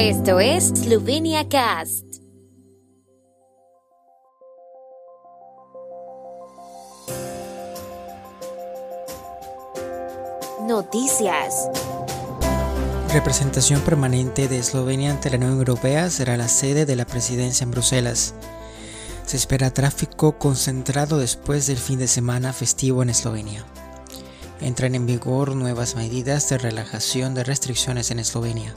Esto es Slovenia Cast. Noticias. Representación permanente de Eslovenia ante la Unión Europea será la sede de la presidencia en Bruselas. Se espera tráfico concentrado después del fin de semana festivo en Eslovenia. Entran en vigor nuevas medidas de relajación de restricciones en Eslovenia.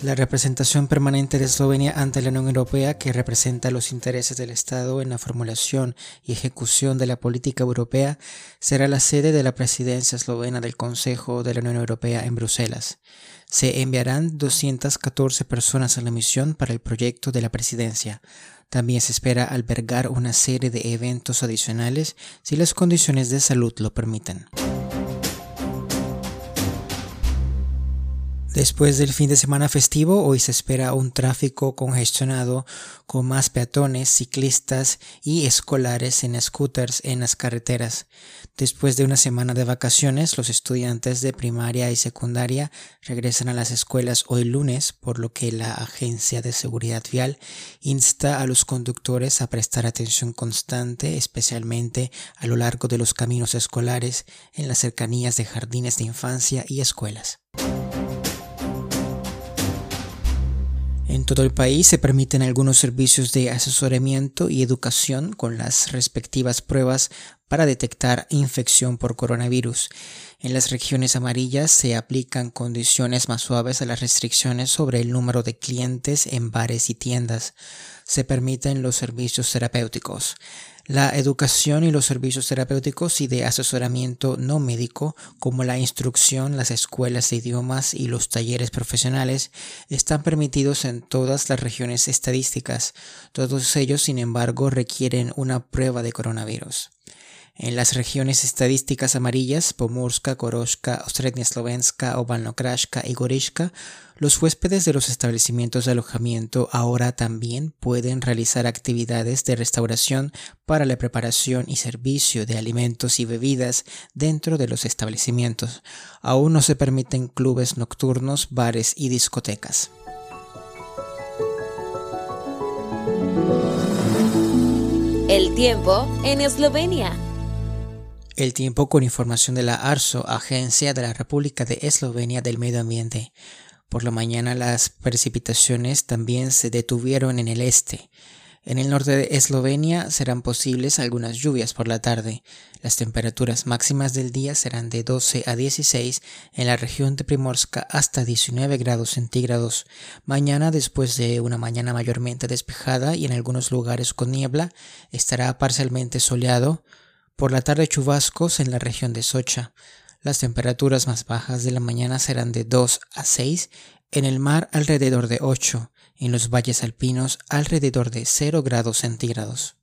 La representación permanente de Eslovenia ante la Unión Europea, que representa los intereses del Estado en la formulación y ejecución de la política europea, será la sede de la presidencia eslovena del Consejo de la Unión Europea en Bruselas. Se enviarán 214 personas a la misión para el proyecto de la presidencia. También se espera albergar una serie de eventos adicionales si las condiciones de salud lo permiten. Después del fin de semana festivo, hoy se espera un tráfico congestionado con más peatones, ciclistas y escolares en scooters en las carreteras. Después de una semana de vacaciones, los estudiantes de primaria y secundaria regresan a las escuelas hoy lunes, por lo que la Agencia de Seguridad Vial insta a los conductores a prestar atención constante, especialmente a lo largo de los caminos escolares, en las cercanías de jardines de infancia y escuelas. Todo el país se permiten algunos servicios de asesoramiento y educación con las respectivas pruebas para detectar infección por coronavirus. En las regiones amarillas se aplican condiciones más suaves a las restricciones sobre el número de clientes en bares y tiendas. Se permiten los servicios terapéuticos. La educación y los servicios terapéuticos y de asesoramiento no médico, como la instrucción, las escuelas de idiomas y los talleres profesionales, están permitidos en todas las regiones estadísticas. Todos ellos, sin embargo, requieren una prueba de coronavirus. En las regiones estadísticas amarillas, Pomorska, Koroshka, Ostrednia Slovenska, Obalnokrashka y Gorishka, los huéspedes de los establecimientos de alojamiento ahora también pueden realizar actividades de restauración para la preparación y servicio de alimentos y bebidas dentro de los establecimientos. Aún no se permiten clubes nocturnos, bares y discotecas. El tiempo en Eslovenia. El tiempo con información de la ARSO, Agencia de la República de Eslovenia del Medio Ambiente. Por la mañana las precipitaciones también se detuvieron en el este. En el norte de Eslovenia serán posibles algunas lluvias por la tarde. Las temperaturas máximas del día serán de 12 a 16 en la región de Primorska hasta 19 grados centígrados. Mañana, después de una mañana mayormente despejada y en algunos lugares con niebla, estará parcialmente soleado por la tarde chubascos en la región de Socha. Las temperaturas más bajas de la mañana serán de 2 a 6, en el mar alrededor de 8, en los valles alpinos alrededor de 0 grados centígrados.